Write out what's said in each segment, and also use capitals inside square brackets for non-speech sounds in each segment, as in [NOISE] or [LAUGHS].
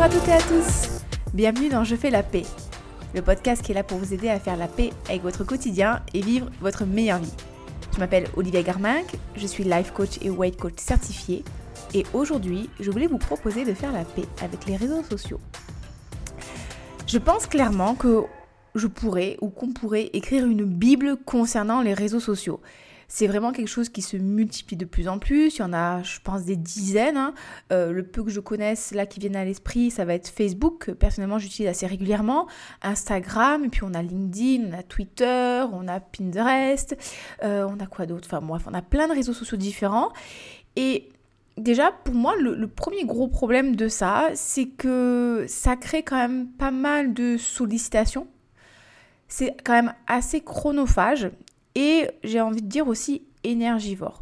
Bonjour à toutes et à tous Bienvenue dans Je fais la paix, le podcast qui est là pour vous aider à faire la paix avec votre quotidien et vivre votre meilleure vie. Je m'appelle Olivia Garminck, je suis life coach et weight coach certifié et aujourd'hui je voulais vous proposer de faire la paix avec les réseaux sociaux. Je pense clairement que je pourrais ou qu'on pourrait écrire une Bible concernant les réseaux sociaux c'est vraiment quelque chose qui se multiplie de plus en plus. Il y en a, je pense, des dizaines. Hein. Euh, le peu que je connaisse là qui viennent à l'esprit, ça va être Facebook, que personnellement j'utilise assez régulièrement, Instagram, et puis on a LinkedIn, on a Twitter, on a Pinterest, euh, on a quoi d'autre? Enfin bref, on a plein de réseaux sociaux différents. Et déjà, pour moi, le, premier gros problème de ça, c'est que ça crée quand même pas mal de sollicitations. C'est quand même assez chronophage et j'ai envie de dire aussi énergivore.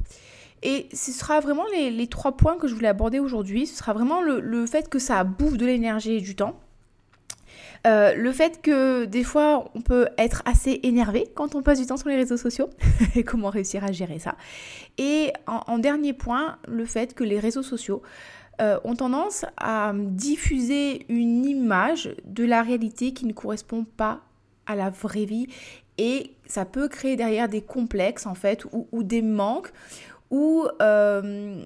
Et ce sera vraiment les, trois points que je voulais aborder aujourd'hui. Ce sera vraiment le, fait que ça bouffe de l'énergie et du temps. Euh, le fait que des fois on peut être assez énervé quand on passe du temps sur les réseaux sociaux [LAUGHS] et comment réussir à gérer ça. Et en, dernier point, le fait que les réseaux sociaux euh, ont tendance à diffuser une image de la réalité qui ne correspond pas à la vraie vie et ça peut créer derrière des complexes en fait ou, des manques ou euh,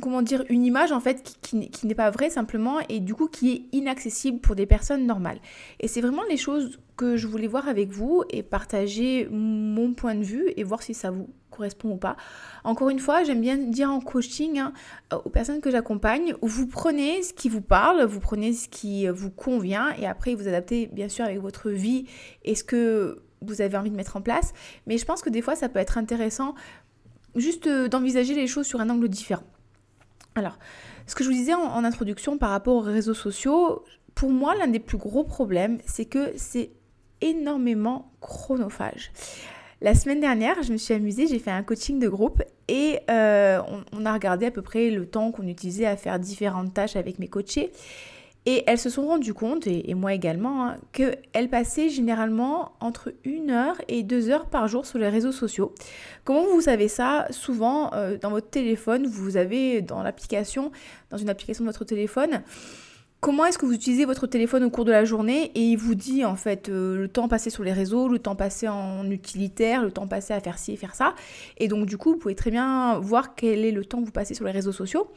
comment dire une image en fait qui, qui n'est pas vraie simplement et du coup qui est inaccessible pour des personnes normales et c'est vraiment les choses que je voulais voir avec vous et partager mon point de vue et voir si ça vous correspond ou pas. Encore une fois, j'aime bien dire en coaching hein, aux personnes que j'accompagne, vous prenez ce qui vous parle, vous prenez ce qui vous convient et après vous adaptez bien sûr avec votre vie et ce que vous avez envie de mettre en place. Mais je pense que des fois, ça peut être intéressant juste euh, d'envisager les choses sur un angle différent. Alors, ce que je vous disais en, introduction par rapport aux réseaux sociaux, pour moi, l'un des plus gros problèmes, c'est que c'est énormément chronophage. La semaine dernière, je me suis amusée, j'ai fait un coaching de groupe et euh, on, a regardé à peu près le temps qu'on utilisait à faire différentes tâches avec mes coachés. Et elles se sont rendues compte, et, moi également, hein, qu'elles passaient généralement entre une heure et deux heures par jour sur les réseaux sociaux. Comment vous savez ça? Souvent, euh, dans votre téléphone, vous avez dans l'application, dans une application de votre téléphone, comment est-ce que vous utilisez votre téléphone au cours de la journée? Et il vous dit en fait euh, le temps passé sur les réseaux, le temps passé en utilitaire, le temps passé à faire ci et faire ça. Et donc du coup, vous pouvez très bien voir quel est le temps que vous passez sur les réseaux sociaux.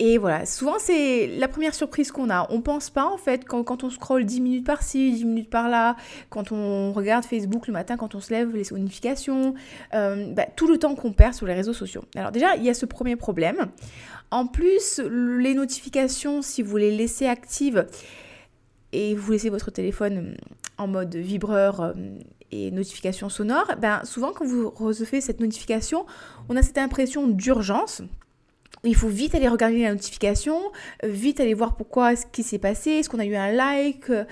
Et voilà, souvent c'est la première surprise qu'on a. On pense pas en fait quand, on scrolle 10 minutes par-ci, 10 minutes par-là, quand on regarde Facebook le matin, quand on se lève, les notifications, euh, bah, tout le temps qu'on perd sur les réseaux sociaux. Alors déjà, il y a ce premier problème. En plus, les notifications, si vous les laissez actives et vous laissez votre téléphone en mode vibreur euh, et notification sonore, ben souvent quand vous recevez cette notification, on a cette impression d'urgence il faut vite aller regarder la notification, euh, vite aller voir pourquoi, ce qui s'est passé, est-ce qu'on a eu un like, euh,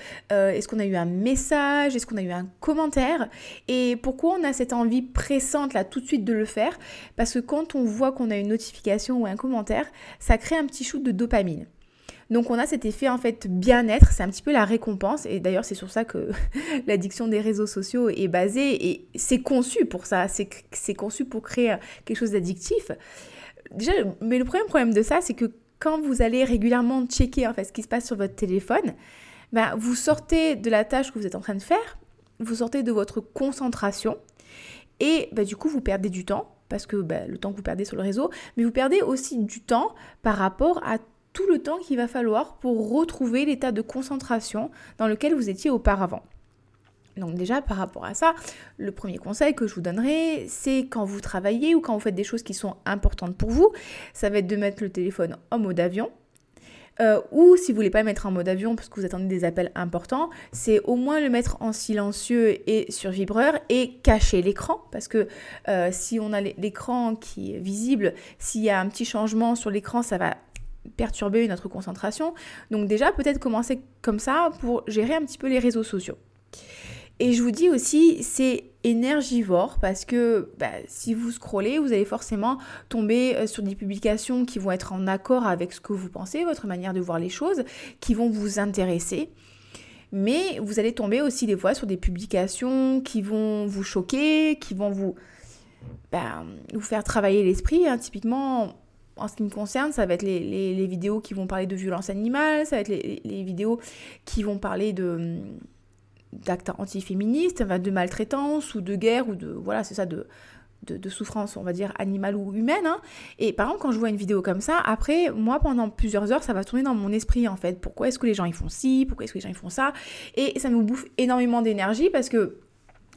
est-ce qu'on a eu un message, est-ce qu'on a eu un commentaire. Et pourquoi on a cette envie pressante là tout de suite de le faire? Parce que quand on voit qu'on a une notification ou un commentaire, ça crée un petit shoot de dopamine. Donc on a cet effet en fait bien-être, c'est un petit peu la récompense et d'ailleurs c'est sur ça que [LAUGHS] l'addiction des réseaux sociaux est basée et c'est conçu pour ça, c'est conçu pour créer quelque chose d'addictif déjà, mais le premier problème de ça, c'est que quand vous allez régulièrement checker en ce qui se passe sur votre téléphone, ben, vous sortez de la tâche que vous êtes en train de faire, vous sortez de votre concentration et ben, du coup vous perdez du temps parce que ben, le temps que vous perdez sur le réseau, mais vous perdez aussi du temps par rapport à tout le temps qu'il va falloir pour retrouver l'état de concentration dans lequel vous étiez auparavant. Donc déjà par rapport à ça, le premier conseil que je vous donnerai, c'est quand vous travaillez ou quand vous faites des choses qui sont importantes pour vous, ça va être de mettre le téléphone en mode avion. Euh, ou si vous voulez pas le mettre en mode avion parce que vous attendez des appels importants, c'est au moins le mettre en silencieux et sur vibreur et cacher l'écran parce que euh, si on a l'écran qui est visible, s'il y a un petit changement sur l'écran, ça va perturber notre concentration. Donc déjà peut-être commencer comme ça pour gérer un petit peu les réseaux sociaux. Et je vous dis aussi, c'est énergivore parce que bah, si vous scrollez, vous allez forcément tomber euh, sur des publications qui vont être en accord avec ce que vous pensez, votre manière de voir les choses, qui vont vous intéresser. Mais vous allez tomber aussi des fois sur des publications qui vont vous choquer, qui vont vous, bah, vous faire travailler l'esprit. Hein. Typiquement, en ce qui me concerne, ça va être les, vidéos qui vont parler de violence animale, ça va être les, vidéos qui vont parler de d'actes antiféministes, de maltraitance ou de guerre ou de voilà, c'est ça de, de, souffrance, on va dire animale ou humaine. Hein. Et par exemple, quand je vois une vidéo comme ça, après, moi, pendant plusieurs heures, ça va tourner dans mon esprit en fait. Pourquoi est-ce que les gens ils font ci? Pourquoi est-ce que les gens ils font ça? Et ça me bouffe énormément d'énergie parce que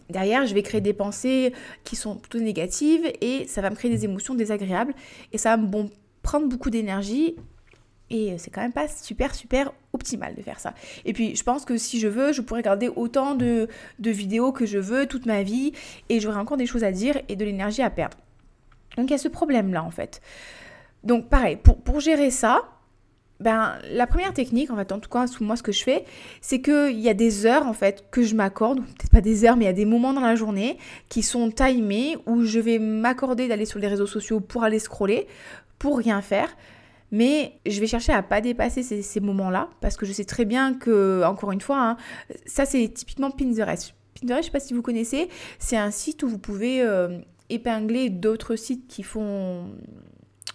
Derrière, je vais créer des pensées qui sont plutôt négatives et ça va me créer des émotions désagréables et ça va me prendre beaucoup d'énergie et c'est quand même pas super super optimal de faire ça. Et puis je pense que si je veux, je pourrais regarder autant de, de vidéos que je veux toute ma vie et j'aurai encore des choses à dire et de l'énergie à perdre. Donc il y a ce problème là en fait. Donc pareil, pour, pour gérer ça, ben, la première technique, en fait, en tout cas, moi, ce que je fais, c'est qu'il y a des heures, en fait, que je m'accorde, peut-être pas des heures, mais il y a des moments dans la journée qui sont timés où je vais m'accorder d'aller sur les réseaux sociaux pour aller scroller, pour rien faire. Mais je vais chercher à pas dépasser ces, moments-là, parce que je sais très bien que, encore une fois, hein, ça c'est typiquement Pinterest. Pinterest, je sais pas si vous connaissez, c'est un site où vous pouvez euh, épingler d'autres sites qui font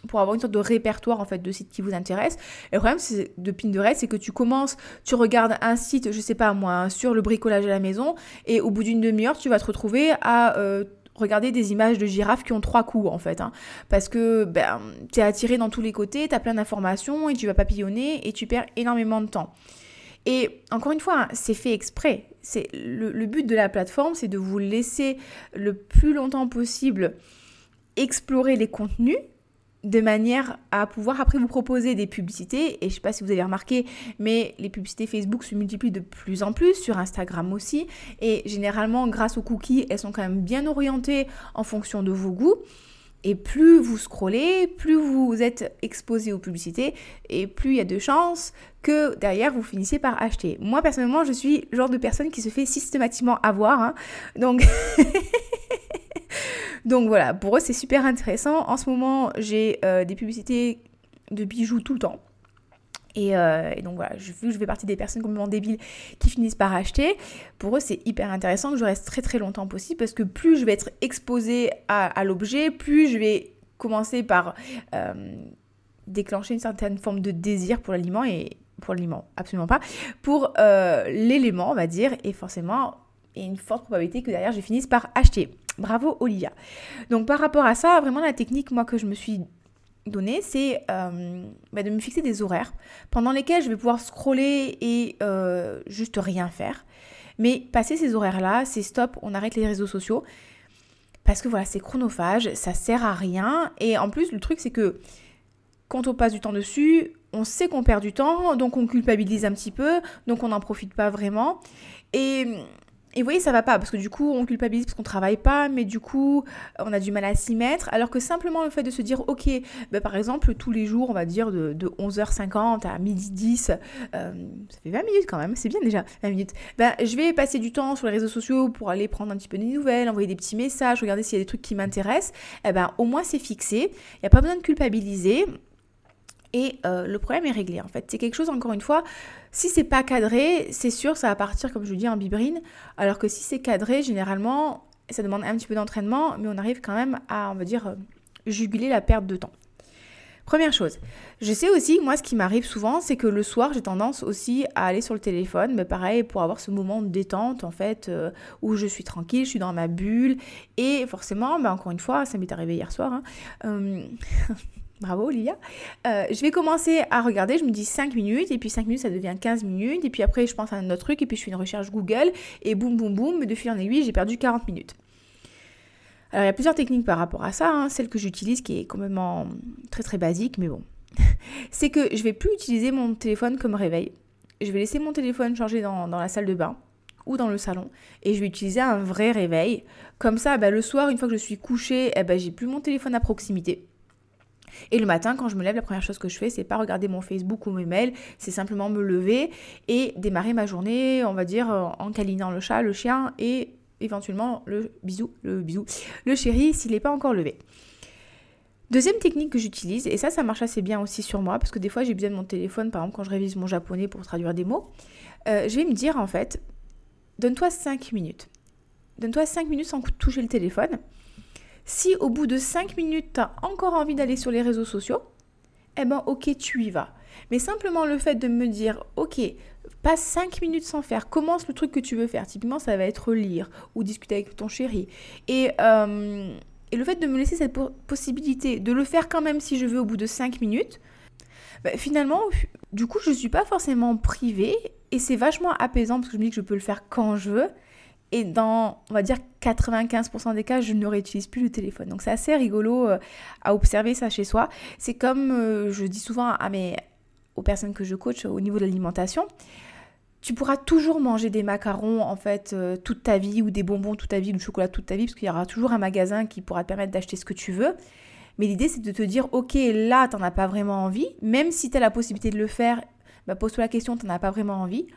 pour avoir une sorte de répertoire en fait de sites qui vous intéressent. Et le problème de Pinterest, c'est que tu commences, tu regardes un site, je sais pas moi, sur le bricolage à la maison, et au bout d'une demi-heure, tu vas te retrouver à euh, regarder des images de girafes qui ont trois coups en fait. Hein. parce que ben, tu es attiré dans tous les côtés, tu as plein d'informations et tu vas papillonner et tu perds énormément de temps. Et encore une fois, hein, c'est fait exprès. C'est le, but de la plateforme, c'est de vous laisser le plus longtemps possible explorer les contenus de manière à pouvoir après vous proposer des publicités. Et je sais pas si vous avez remarqué, mais les publicités Facebook se multiplient de plus en plus, sur Instagram aussi. Et généralement, grâce aux cookies, elles sont quand même bien orientées en fonction de vos goûts. Et plus vous scrollez, plus vous êtes exposé aux publicités, et plus il y a de chances que derrière vous finissez par acheter. Moi personnellement, je suis le genre de personne qui se fait systématiquement avoir. Hein. Donc [LAUGHS] Donc voilà, pour eux c'est super intéressant. En ce moment, j'ai euh, des publicités de bijoux tout le temps. Euh, et, donc voilà, je, vu que je fais partie des personnes complètement débiles qui finissent par acheter, pour eux c'est hyper intéressant que je reste très très longtemps possible parce que plus je vais être exposée à, l'objet, plus je vais commencer par euh, déclencher une certaine forme de désir pour l'aliment et pour l'aliment, absolument pas, pour l'élément on va dire, et forcément il y a une forte probabilité que derrière je finisse par acheter. Bravo Olivia. Donc par rapport à ça, vraiment la technique moi que je me suis donnée, c'est euh, bah, de me fixer des horaires pendant lesquels je vais pouvoir scroller et euh, juste rien faire. Mais passer ces horaires-là, c'est stop, on arrête les réseaux sociaux. Parce que voilà, c'est chronophage, ça sert à rien. Et en plus, le truc, c'est que quand on passe du temps dessus, on sait qu'on perd du temps, donc on culpabilise un petit peu, donc on n'en profite pas vraiment. Et et vous voyez, ça va pas, parce que du coup, on culpabilise parce qu'on travaille pas, mais du coup, on a du mal à s'y mettre. Alors que simplement le fait de se dire, ok, bah, par exemple, tous les jours, on va dire de, 11h50 à midi 10, euh, ça fait 20 minutes quand même, c'est bien déjà, 20 minutes. Ben, je vais passer du temps sur les réseaux sociaux pour aller prendre un petit peu des nouvelles, envoyer des petits messages, regarder s'il y a des trucs qui m'intéressent. Eh ben, au moins, c'est fixé. Il n'y a pas besoin de culpabiliser. Et euh, le problème est réglé en fait. C'est quelque chose, encore une fois, si c'est pas cadré, c'est sûr, ça va partir, comme je vous dis, en bibrine. Alors que si c'est cadré, généralement, ça demande un petit peu d'entraînement, mais on arrive quand même à, on va dire, euh, juguler la perte de temps. Première chose, je sais aussi, moi, ce qui m'arrive souvent, c'est que le soir, j'ai tendance aussi à aller sur le téléphone, mais pareil, pour avoir ce moment de détente, en fait, euh, où je suis tranquille, je suis dans ma bulle, et forcément, bah, encore une fois, ça m'est arrivé hier soir, hein, [LAUGHS] Bravo Olivia. Euh, je vais commencer à regarder, je me dis 5 minutes, et puis 5 minutes ça devient 15 minutes, et puis après je pense à un autre truc, et puis je fais une recherche Google, et boum boum boum, de fil en aiguille, j'ai perdu 40 minutes. Alors il y a plusieurs techniques par rapport à ça, hein. celle que j'utilise qui est complètement très très basique, mais bon. [LAUGHS] C'est que je vais plus utiliser mon téléphone comme réveil. Je vais laisser mon téléphone chargé dans, la salle de bain ou dans le salon et je vais utiliser un vrai réveil. Comme ça, bah, le soir, une fois que je suis couchée, eh ben, j'ai plus mon téléphone à proximité. Et le matin, quand je me lève, la première chose que je fais, c'est pas regarder mon Facebook ou mes mails, c'est simplement me lever et démarrer ma journée, on va dire, en câlinant le chat, le chien et éventuellement le bisou, le bisou, le chéri s'il n'est pas encore levé. Deuxième technique que j'utilise, et ça, ça marche assez bien aussi sur moi, parce que des fois j'ai besoin de mon téléphone, par exemple quand je révise mon japonais pour traduire des mots, euh, je vais me dire en fait, donne-toi 5 minutes. Donne-toi 5 minutes sans toucher le téléphone. Si au bout de 5 minutes, tu as encore envie d'aller sur les réseaux sociaux, eh ben ok, tu y vas. Mais simplement le fait de me dire, ok, passe 5 minutes sans faire, commence le truc que tu veux faire. Typiquement, ça va être lire ou discuter avec ton chéri. Et, euh, le fait de me laisser cette possibilité de le faire quand même si je veux au bout de 5 minutes, bah, finalement, du coup, je ne suis pas forcément privée et c'est vachement apaisant parce que je me dis que je peux le faire quand je veux. Et dans, on va dire, 95% des cas, je ne réutilise plus le téléphone. Donc c'est assez rigolo euh, à observer ça chez soi. C'est comme euh, je dis souvent à mes, aux personnes que je coach au niveau de l'alimentation, tu pourras toujours manger des macarons en fait euh, toute ta vie ou des bonbons toute ta vie ou du chocolat toute ta vie parce qu'il y aura toujours un magasin qui pourra te permettre d'acheter ce que tu veux. Mais l'idée c'est de te dire ok là t'en as pas vraiment envie, même si tu as la possibilité de le faire, bah, pose-toi la question t'en as pas vraiment envie.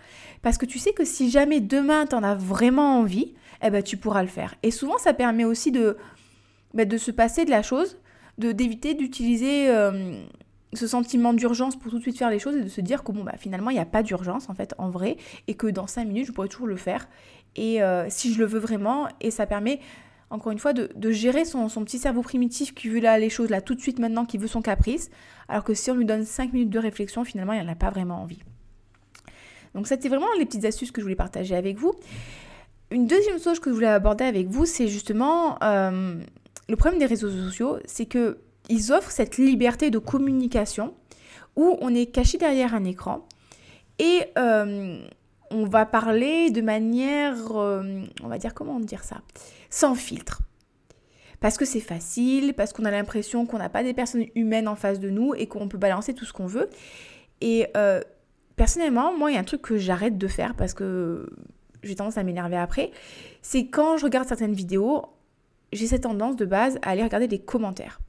Parce que tu sais que si jamais demain t'en as vraiment envie, eh ben, tu pourras le faire. Et souvent ça permet aussi de, bah, de se passer de la chose, de d'éviter d'utiliser euh, ce sentiment d'urgence pour tout de suite faire les choses et de se dire que bon, bah, finalement, il n'y a pas d'urgence en fait en vrai et que dans 5 minutes, je pourrais toujours le faire. Et euh, si je le veux vraiment, et ça permet encore une fois de, gérer son, petit cerveau primitif qui veut là les choses là tout de suite maintenant, qui veut son caprice, alors que si on lui donne 5 minutes de réflexion, finalement, il n'en a pas vraiment envie. Donc c'était vraiment les petites astuces que je voulais partager avec vous. Une deuxième chose que je voulais aborder avec vous, c'est justement euh, le problème des réseaux sociaux, c'est que ils offrent cette liberté de communication où on est caché derrière un écran et euh, on va parler de manière, euh, on va dire comment dire ça, sans filtre. Parce que c'est facile, parce qu'on a l'impression qu'on n'a pas des personnes humaines en face de nous et qu'on peut balancer tout ce qu'on veut. Et euh, personnellement, moi, il y a un truc que j'arrête de faire parce que j'ai tendance à m'énerver après. C'est quand je regarde certaines vidéos, j'ai cette tendance de base à aller regarder les commentaires.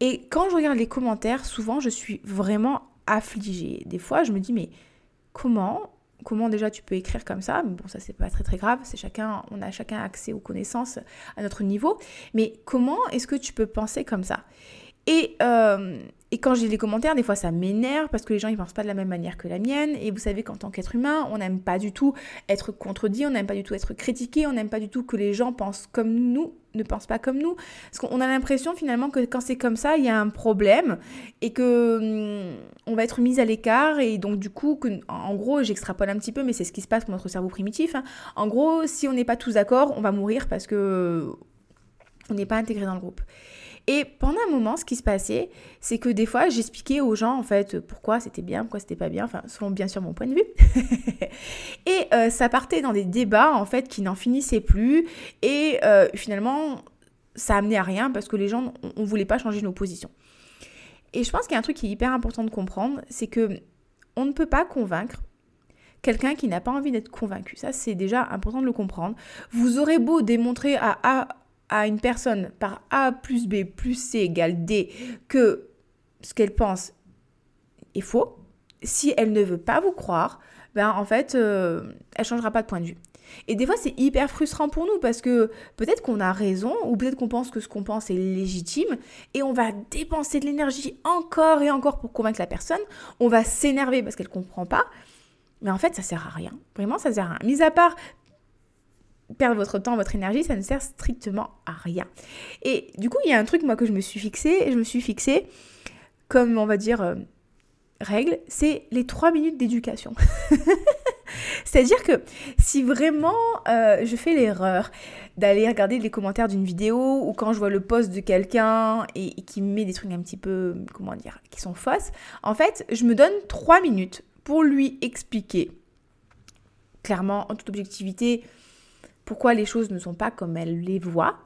Et quand je regarde les commentaires, souvent je suis vraiment affligée. Des fois, je me dis mais comment comment déjà tu peux écrire comme ça. Bon, ça c'est pas très très grave, c'est chacun on a chacun accès aux connaissances à notre niveau, mais comment est-ce que tu peux penser comme ça? Et, euh, et quand j'ai les commentaires, des fois ça m'énerve parce que les gens ils pensent pas de la même manière que la mienne. Et vous savez qu'en tant qu'être humain, on n'aime pas du tout être contredit, on n'aime pas du tout être critiqué, on n'aime pas du tout que les gens pensent comme nous, ne pensent pas comme nous. Parce qu'on a l'impression finalement que quand c'est comme ça, il y a un problème et que hum, on va être mis à l'écart. Et donc du coup, que, en gros, j'extrapole un petit peu, mais c'est ce qui se passe pour notre cerveau primitif. Hein. En gros, si on n'est pas tous d'accord, on va mourir parce que on n'est pas intégré dans le groupe. Et pendant un moment, ce qui se passait, c'est que des fois, j'expliquais aux gens, en fait, pourquoi c'était bien, pourquoi c'était pas bien, enfin, selon bien sûr mon point de vue. [LAUGHS] et euh, ça partait dans des débats, en fait, qui n'en finissaient plus. Et euh, finalement, ça amenait à rien parce que les gens, on, ne voulait pas changer nos positions. Et je pense qu'il y a un truc qui est hyper important de comprendre, c'est que on ne peut pas convaincre quelqu'un qui n'a pas envie d'être convaincu. Ça, c'est déjà important de le comprendre. Vous aurez beau démontrer à A à une personne par A plus B plus C égale D que ce qu'elle pense est faux, si elle ne veut pas vous croire, ben en fait, euh, elle changera pas de point de vue. Et des fois, c'est hyper frustrant pour nous parce que peut-être qu'on a raison ou peut-être qu'on pense que ce qu'on pense est légitime et on va dépenser de l'énergie encore et encore pour convaincre la personne. On va s'énerver parce qu'elle comprend pas. Mais en fait, ça sert à rien. Vraiment, ça sert à rien. Mis à part perdre votre temps, votre énergie, ça ne sert strictement à rien. Et du coup, il y a un truc, moi, que je me suis fixé, je me suis fixé comme, on va dire, euh, règle, c'est les trois minutes d'éducation. [LAUGHS] C'est-à-dire que si vraiment euh, je fais l'erreur d'aller regarder les commentaires d'une vidéo ou quand je vois le post de quelqu'un et, et, qui met des trucs un petit peu, comment dire, qui sont fausses, en fait, je me donne trois minutes pour lui expliquer clairement, en toute objectivité, pourquoi les choses ne sont pas comme elle les voit,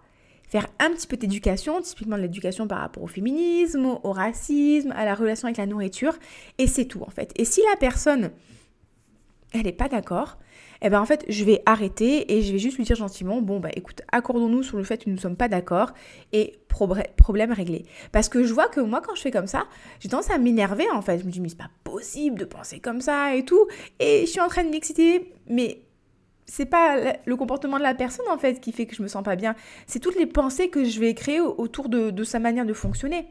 faire un petit peu d'éducation, typiquement de l'éducation par rapport au féminisme, au racisme, à la relation avec la nourriture, et c'est tout en fait. Et si la personne, elle n'est pas d'accord, eh ben en fait, je vais arrêter et je vais juste lui dire gentiment, bon bah écoute, accordons-nous sur le fait que nous ne sommes pas d'accord et problème réglé. Parce que je vois que moi, quand je fais comme ça, j'ai tendance à m'énerver en fait. Je me dis, mais c'est pas possible de penser comme ça et tout. Et je suis en train de m'exciter, mais c'est pas le comportement de la personne en fait qui fait que je me sens pas bien. C'est toutes les pensées que je vais créer autour de, sa manière de fonctionner.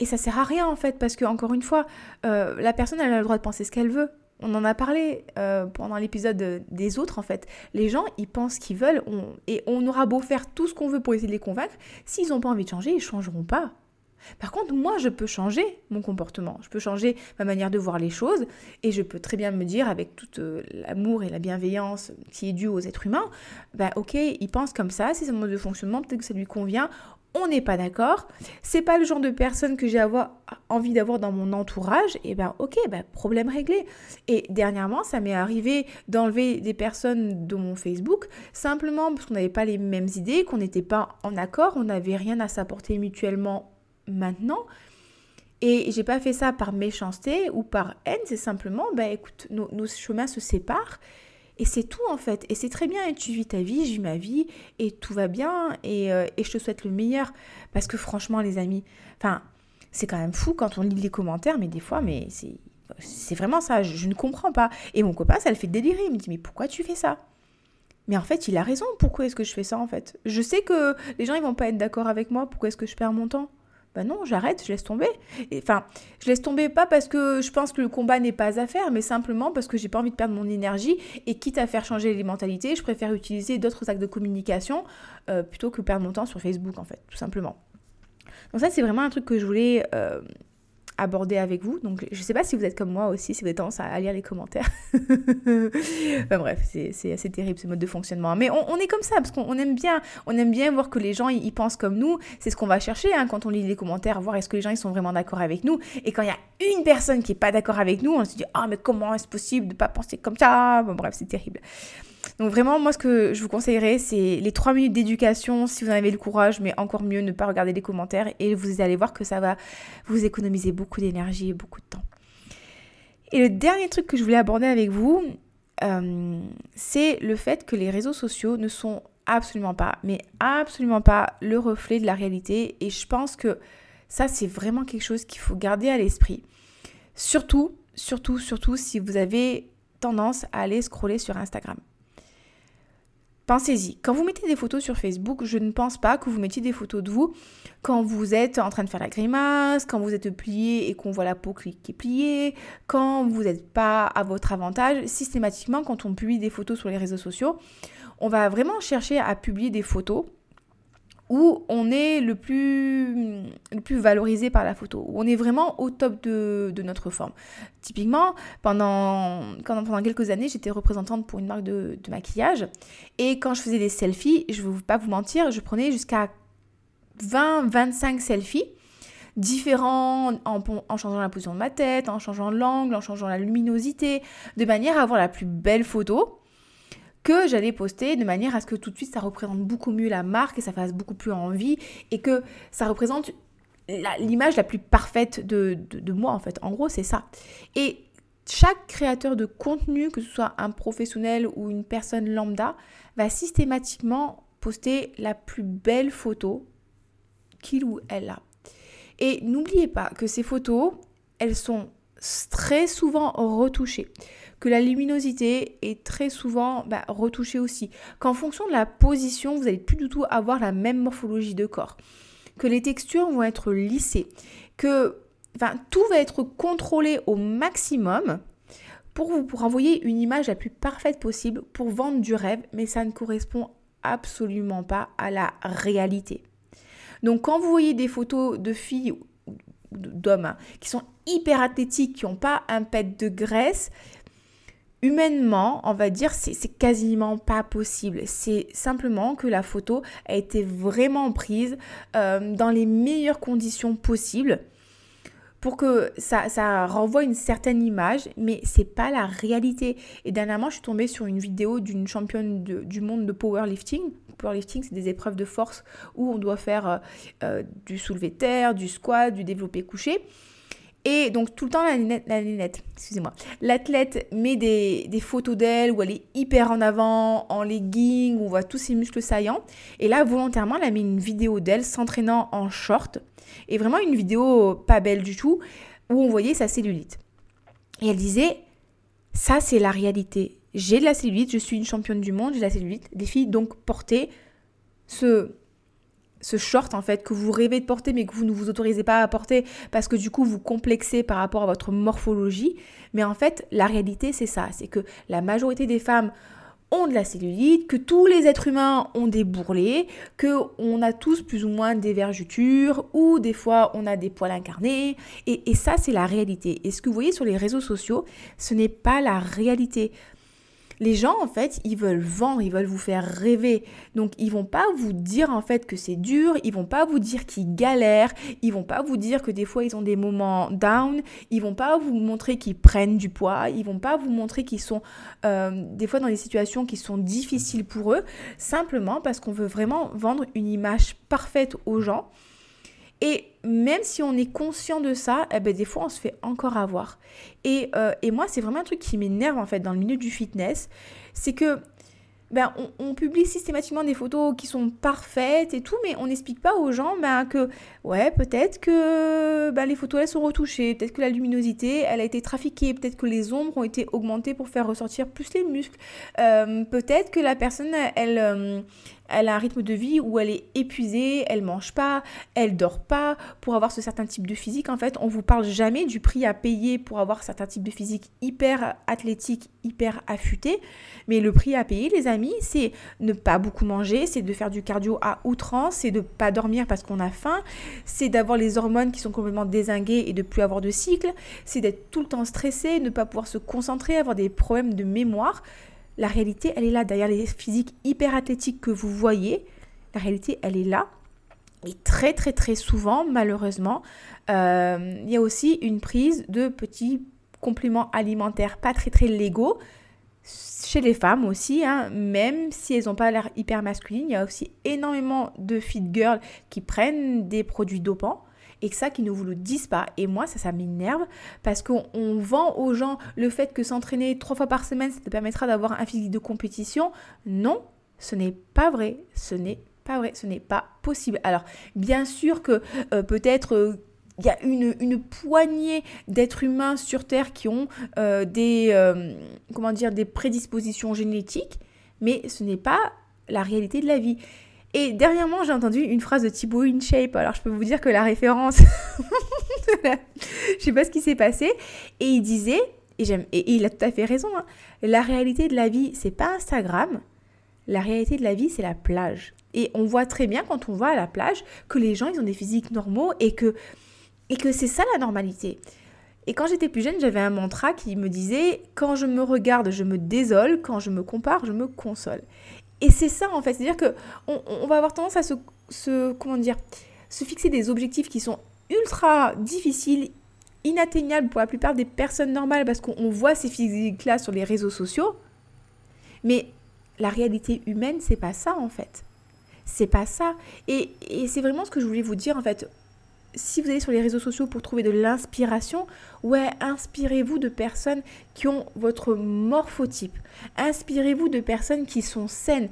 Et ça sert à rien en fait parce que encore une fois, euh, la personne a le droit de penser ce qu'elle veut. On en a parlé euh, pendant l'épisode des autres en fait. Les gens ils pensent ce qu'ils veulent et on aura beau faire tout ce qu'on veut pour essayer de les convaincre, s'ils n'ont pas envie de changer, ils changeront pas. Par contre, moi, je peux changer mon comportement, je peux changer ma manière de voir les choses, et je peux très bien me dire, avec tout euh, l'amour et la bienveillance qui est due aux êtres humains, bah ok, il pense comme ça, c'est son mode de fonctionnement, peut-être que ça lui convient, on n'est pas d'accord, c'est pas le genre de personne que j'ai envie d'avoir dans mon entourage, et ben ok, ben problème réglé. Et dernièrement, ça m'est arrivé d'enlever des personnes de mon Facebook simplement parce qu'on n'avait pas les mêmes idées, qu'on n'était pas en accord, on n'avait rien à s'apporter mutuellement maintenant. Et j'ai pas fait ça par méchanceté ou par haine, c'est simplement, ben écoute, nos, chemins se séparent et c'est tout en fait. Et c'est très bien. Tu vis ta vie, je vis ma vie. Et tout va bien. Et, euh, et je te souhaite le meilleur. Parce que franchement, les amis, enfin, c'est quand même fou quand on lit les commentaires. Mais des fois, mais c'est, c'est vraiment ça. Je, ne comprends pas. Et mon copain, ça le fait délirer. Il me dit, mais pourquoi tu fais ça? Mais en fait, il a raison. Pourquoi est-ce que je fais ça en fait? Je sais que les gens ils vont pas être d'accord avec moi. Pourquoi est-ce que je perds mon temps? Bah non, j'arrête, je laisse tomber. Enfin, je laisse tomber pas parce que je pense que le combat n'est pas à faire, mais simplement parce que j'ai pas envie de perdre mon énergie et quitte à faire changer les mentalités, je préfère utiliser d'autres actes de communication euh, plutôt que perdre mon temps sur Facebook en fait, tout simplement. Donc ça c'est vraiment un truc que je voulais euh, aborder avec vous. Donc je ne sais pas si vous êtes comme moi aussi, si vous avez tendance à, lire les commentaires. [LAUGHS] enfin bref, c'est assez terrible ce mode de fonctionnement. Mais on, est comme ça parce qu'on aime bien, on aime bien voir que les gens ils, pensent comme nous. C'est ce qu'on va chercher hein, quand on lit les commentaires, voir est-ce que les gens ils sont vraiment d'accord avec nous. Et quand il y a une personne qui est pas d'accord avec nous, on se dit ah mais comment est-ce possible de pas penser comme ça? Bon, bref, c'est terrible. Donc vraiment, moi, ce que je vous conseillerais, c'est les 3 minutes d'éducation, si vous en avez le courage, mais encore mieux, ne pas regarder les commentaires et vous allez voir que ça va vous économiser beaucoup d'énergie et beaucoup de temps. Et le dernier truc que je voulais aborder avec vous, euh, c'est le fait que les réseaux sociaux ne sont absolument pas, mais absolument pas le reflet de la réalité. Et je pense que ça, c'est vraiment quelque chose qu'il faut garder à l'esprit. Surtout, surtout, surtout si vous avez tendance à aller scroller sur Instagram. Pensez-y, quand vous mettez des photos sur Facebook, je ne pense pas que vous mettiez des photos de vous quand vous êtes en train de faire la grimace, quand vous êtes plié et qu'on voit la peau qui est pliée, quand vous n'êtes pas à votre avantage. Systématiquement, quand on publie des photos sur les réseaux sociaux, on va vraiment chercher à publier des photos où on est le plus, valorisé par la photo, où on est vraiment au top de, notre forme. Typiquement, pendant, quelques années, j'étais représentante pour une marque de, maquillage, et quand je faisais des selfies, je ne vais pas vous mentir, je prenais jusqu'à 20-25 selfies différents en, en, changeant la position de ma tête, en changeant l'angle, en changeant la luminosité, de manière à avoir la plus belle photo que j'allais poster de manière à ce que tout de suite ça représente beaucoup mieux la marque et ça fasse beaucoup plus envie et que ça représente l'image la, plus parfaite de, de, moi en fait. En gros, c'est ça. Et chaque créateur de contenu, que ce soit un professionnel ou une personne lambda, va systématiquement poster la plus belle photo qu'il ou elle a. Et n'oubliez pas que ces photos, elles sont très souvent retouchées que la luminosité est très souvent bah, retouchée aussi, qu'en fonction de la position, vous n'allez plus du tout avoir la même morphologie de corps, que les textures vont être lissées, que tout va être contrôlé au maximum pour vous envoyer une image la plus parfaite possible pour vendre du rêve, mais ça ne correspond absolument pas à la réalité. Donc quand vous voyez des photos de filles d'hommes hein, qui sont hyper athlétiques, qui n'ont pas un pet de graisse, humainement, on va dire, c'est quasiment pas possible. C'est simplement que la photo a été vraiment prise euh, dans les meilleures conditions possibles pour que ça, renvoie une certaine image, mais c'est pas la réalité. Et dernièrement, je suis tombée sur une vidéo d'une championne du monde de powerlifting. Powerlifting, c'est des épreuves de force où on doit faire euh, euh, du soulevé terre, du squat, du développé couché. Et donc tout le temps, la nénette, excusez-moi, l'athlète met des, photos d'elle où elle est hyper en avant, en legging, où on voit tous ses muscles saillants. Et là, volontairement, elle a mis une vidéo d'elle s'entraînant en short. Et vraiment une vidéo pas belle du tout, où on voyait sa cellulite. Et elle disait, ça c'est la réalité. J'ai de la cellulite, je suis une championne du monde, j'ai de la cellulite. Des filles donc porter ce ce short en fait que vous rêvez de porter mais que vous ne vous autorisez pas à porter parce que du coup vous complexez par rapport à votre morphologie. Mais en fait, la réalité c'est ça, c'est que la majorité des femmes ont de la cellulite, que tous les êtres humains ont des bourrelets, que on a tous plus ou moins des vergetures ou des fois on a des poils incarnés. Et, et ça, c'est la réalité. Et ce que vous voyez sur les réseaux sociaux, ce n'est pas la réalité. Les gens, en fait, ils veulent vendre, ils veulent vous faire rêver. Donc, ils vont pas vous dire, en fait, que c'est dur, ils vont pas vous dire qu'ils galèrent, ils vont pas vous dire que des fois, ils ont des moments down, ils vont pas vous montrer qu'ils prennent du poids, ils vont pas vous montrer qu'ils sont, euh, des fois, dans des situations qui sont difficiles pour eux, simplement parce qu'on veut vraiment vendre une image parfaite aux gens. Et même si on est conscient de ça, eh ben, des fois on se fait encore avoir. Et, euh, et moi, c'est vraiment un truc qui m'énerve en fait dans le milieu du fitness. C'est que ben, on, publie systématiquement des photos qui sont parfaites et tout, mais on n'explique pas aux gens ben, que, ouais, peut-être que les photos elles sont retouchées, peut-être que la luminosité elle a été trafiquée, peut-être que les ombres ont été augmentées pour faire ressortir plus les muscles, euh, peut-être que la personne elle, euh, elle a un rythme de vie où elle est épuisée, elle mange pas, elle dort pas pour avoir ce certain type de physique. En fait, on vous parle jamais du prix à payer pour avoir certains types de physique hyper athlétique, hyper affûté. Mais le prix à payer, les amis, c'est ne pas beaucoup manger, c'est de faire du cardio à outrance, c'est de pas dormir parce qu'on a faim, c'est d'avoir les hormones qui sont complètement désinguées et de plus avoir de cycle, c'est d'être tout le temps stressé, ne pas pouvoir se concentrer, avoir des problèmes de mémoire. La réalité, elle est là. Derrière les physiques hyper athlétiques que vous voyez, la réalité, elle est là. Et très très très souvent, malheureusement, euh, il y a aussi une prise de petits compléments alimentaires pas très très légaux chez les femmes aussi, hein, même si elles n'ont pas l'air hyper masculines, il y a aussi énormément de fit girls qui prennent des produits dopants et que ça, qui ne vous le disent pas. Et moi, ça, ça m'énerve parce qu'on vend aux gens le fait que s'entraîner trois fois par semaine, ça te permettra d'avoir un physique de compétition. Non, ce n'est pas vrai. Ce n'est pas vrai. Ce n'est pas possible. Alors, bien sûr que euh, peut-être... Euh, il y a une, une poignée d'êtres humains sur Terre qui ont euh, des, comment dire, des prédispositions génétiques, mais ce n'est pas la réalité de la vie. Et dernièrement, j'ai entendu une phrase de Thibaut InShape. Alors, je peux vous dire que la référence, [LAUGHS] je sais pas ce qui s'est passé. Et il disait, et, j'aime, et, il a tout à fait raison, hein, la réalité de la vie, c'est pas Instagram. La réalité de la vie, c'est la plage. Et on voit très bien quand on va à la plage que les gens, ils ont des physiques normaux et que, et que c'est ça la normalité. Et quand j'étais plus jeune, j'avais un mantra qui me disait quand je me regarde, je me désole, quand je me compare, je me console. Et c'est ça en fait, c'est-à-dire que on, va avoir tendance à se, comment dire, se fixer des objectifs qui sont ultra difficiles, inatteignables pour la plupart des personnes normales parce qu'on voit ces physiques-là sur les réseaux sociaux. Mais la réalité humaine, c'est pas ça en fait. C'est pas ça. Et c'est vraiment ce que je voulais vous dire en fait si vous allez sur les réseaux sociaux pour trouver de l'inspiration, ouais, inspirez-vous de personnes qui ont votre morphotype. Inspirez-vous de personnes qui sont saines.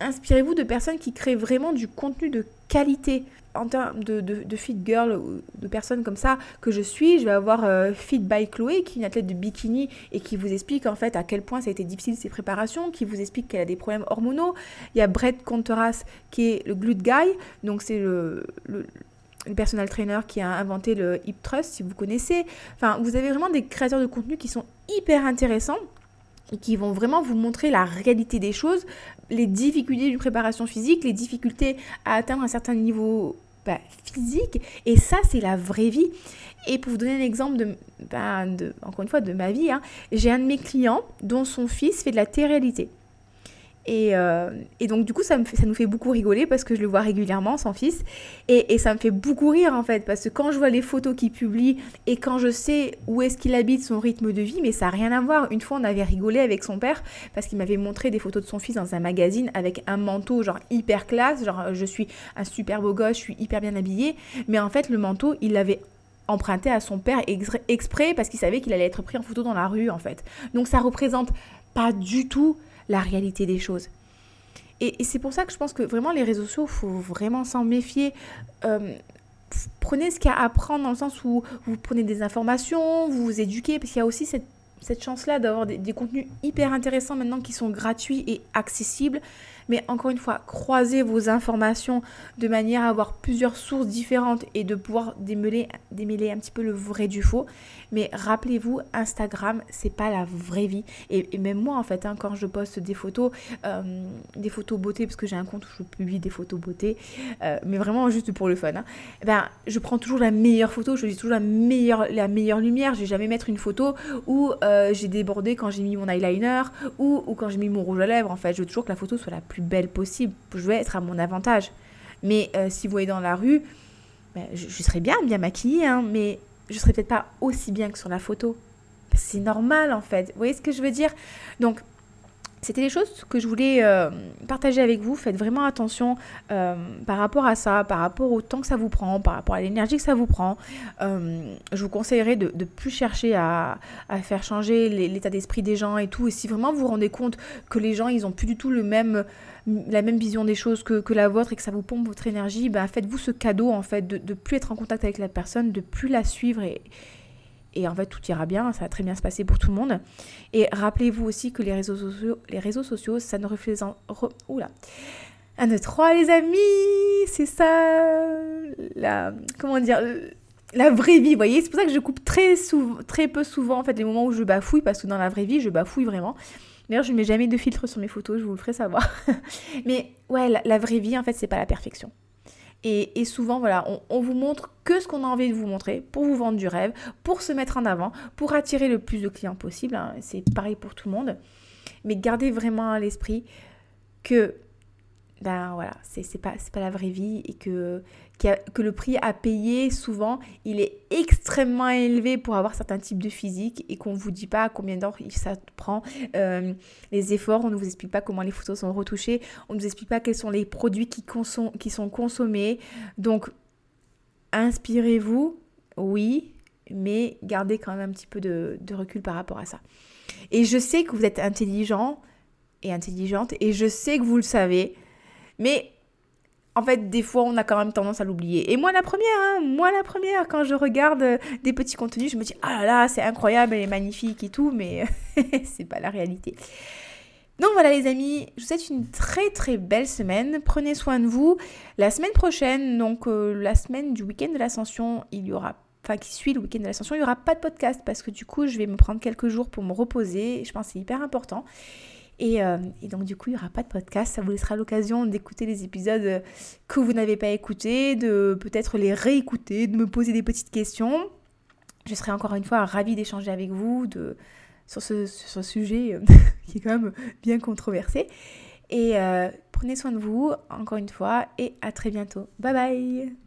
Inspirez-vous de personnes qui créent vraiment du contenu de qualité. En termes de, fit girl, de personnes comme ça que je suis, je vais avoir euh, Fit by Chloé, qui est une athlète de bikini et qui vous explique en fait à quel point ça a été difficile ses préparations, qui vous explique qu'elle a des problèmes hormonaux. Il y a Brett Conteras qui est le glute guy, donc c'est le personal trainer qui a inventé le Hip Trust, si vous connaissez. Enfin, vous avez vraiment des créateurs de contenu qui sont hyper intéressants et qui vont vraiment vous montrer la réalité des choses, les difficultés d'une préparation physique, les difficultés à atteindre un certain niveau bah, physique. Et ça, c'est la vraie vie. Et pour vous donner un exemple de, bah, encore une fois, de ma vie, hein, j'ai un de mes clients dont son fils fait de la télé-réalité. Euh, et, donc du coup ça, nous fait beaucoup rigoler parce que je le vois régulièrement, son fils, et, ça me fait beaucoup rire en fait, parce que quand je vois les photos qu'il publie et quand je sais où est-ce qu'il habite, son rythme de vie, mais ça n'a rien à voir. Une fois on avait rigolé avec son père parce qu'il m'avait montré des photos de son fils dans un magazine avec un manteau genre hyper classe, genre je suis un super beau gosse, je suis hyper bien habillée, mais en fait le manteau il l'avait emprunté à son père exprès parce qu'il savait qu'il allait être pris en photo dans la rue en fait. Donc ça représente pas du tout la réalité des choses. Et, c'est pour ça que je pense que vraiment les réseaux sociaux, faut vraiment s'en méfier. Euh, prenez ce qu'il y a à prendre dans le sens où vous prenez des informations, vous vous éduquez, parce qu'il y a aussi cette, cette chance-là d'avoir des, contenus hyper intéressants maintenant qui sont gratuits et accessibles. Mais encore une fois, croisez vos informations de manière à avoir plusieurs sources différentes et de pouvoir démêler, démêler un petit peu le vrai du faux. Mais rappelez-vous, Instagram, c'est pas la vraie vie. Et, même moi, en fait, hein, quand je poste des photos, euh, des photos beauté, parce que j'ai un compte où je publie des photos beauté, euh, mais vraiment juste pour le fun, hein, eh ben, je prends toujours la meilleure photo, je dis toujours la meilleure, la meilleure lumière. Je vais jamais mettre une photo où euh, j'ai débordé quand j'ai mis mon eyeliner ou, ou quand j'ai mis mon rouge à lèvres. En fait, je veux toujours que la photo soit la plus belle possible. Je veux être à mon avantage. Mais si vous voyez dans la rue, ben, je, serais bien, bien maquillée, hein, mais je serais peut-être pas aussi bien que sur la photo. C'est normal en fait. Vous voyez ce que je veux dire? Donc, c'était les choses que je voulais euh, partager avec vous. Faites vraiment attention euh, par rapport à ça, par rapport au temps que ça vous prend, par rapport à l'énergie que ça vous prend. Euh, je vous conseillerais de ne plus chercher à, faire changer l'état d'esprit des gens et tout. Et si vraiment vous vous rendez compte que les gens, ils ont plus du tout la même vision des choses que, la vôtre et que ça vous pompe votre énergie, bah, faites-vous ce cadeau en fait de ne plus être en contact avec la personne, de plus la suivre et en fait tout ira bien, ça va très bien se passer pour tout le monde. Et rappelez-vous aussi que les réseaux sociaux, les réseaux sociaux ça ne reflète... Re, oula 1, 2, 3 les amis C'est ça la, Comment dire la vraie vie, vous voyez, c'est pour ça que je coupe très, souvent, très peu souvent en fait les moments où je bafouille, parce que dans la vraie vie, je bafouille vraiment. D'ailleurs, je ne mets jamais de filtre sur mes photos, je vous le ferai savoir. [LAUGHS] Mais ouais, la, la vraie vie, en fait, c'est pas la perfection. Et, souvent, voilà, on, vous montre que ce qu'on a envie de vous montrer pour vous vendre du rêve, pour se mettre en avant, pour attirer le plus de clients possible. Hein. C'est pareil pour tout le monde. Mais gardez vraiment à l'esprit que ben voilà, c'est pas, pas la vraie vie et que, que le prix à payer, souvent, il est extrêmement élevé pour avoir certains types de physique et qu'on ne vous dit pas combien d'heures ça prend, euh, les efforts, on ne vous explique pas comment les photos sont retouchées, on ne vous explique pas quels sont les produits qui, qui sont consommés. Donc, inspirez-vous, oui, mais gardez quand même un petit peu de, de recul par rapport à ça. Et je sais que vous êtes intelligent et intelligente, et je sais que vous le savez, mais en fait, des fois, on a quand même tendance à l'oublier. Et moi, la première, hein, moi, la première, quand je regarde euh, des petits contenus, je me dis, ah là là, c'est incroyable, elle est magnifique et tout, mais [LAUGHS] c'est pas la réalité. Donc voilà les amis, je vous souhaite une très très belle semaine. Prenez soin de vous. La semaine prochaine, donc euh, la semaine du week-end de l'ascension, il y aura, enfin qui suit le week-end de l'ascension, il n'y aura pas de podcast parce que du coup je vais me prendre quelques jours pour me reposer. Je pense que c'est hyper important. Euh, et, donc du coup, il n'y aura pas de podcast. Ça vous laissera l'occasion d'écouter les épisodes que vous n'avez pas écoutés, de peut-être les réécouter, de me poser des petites questions. Je serai encore une fois ravie d'échanger avec vous sur, ce, sujet euh, [LAUGHS] qui est quand même bien controversé. Et euh, prenez soin de vous, encore une fois, et à très bientôt. Bye bye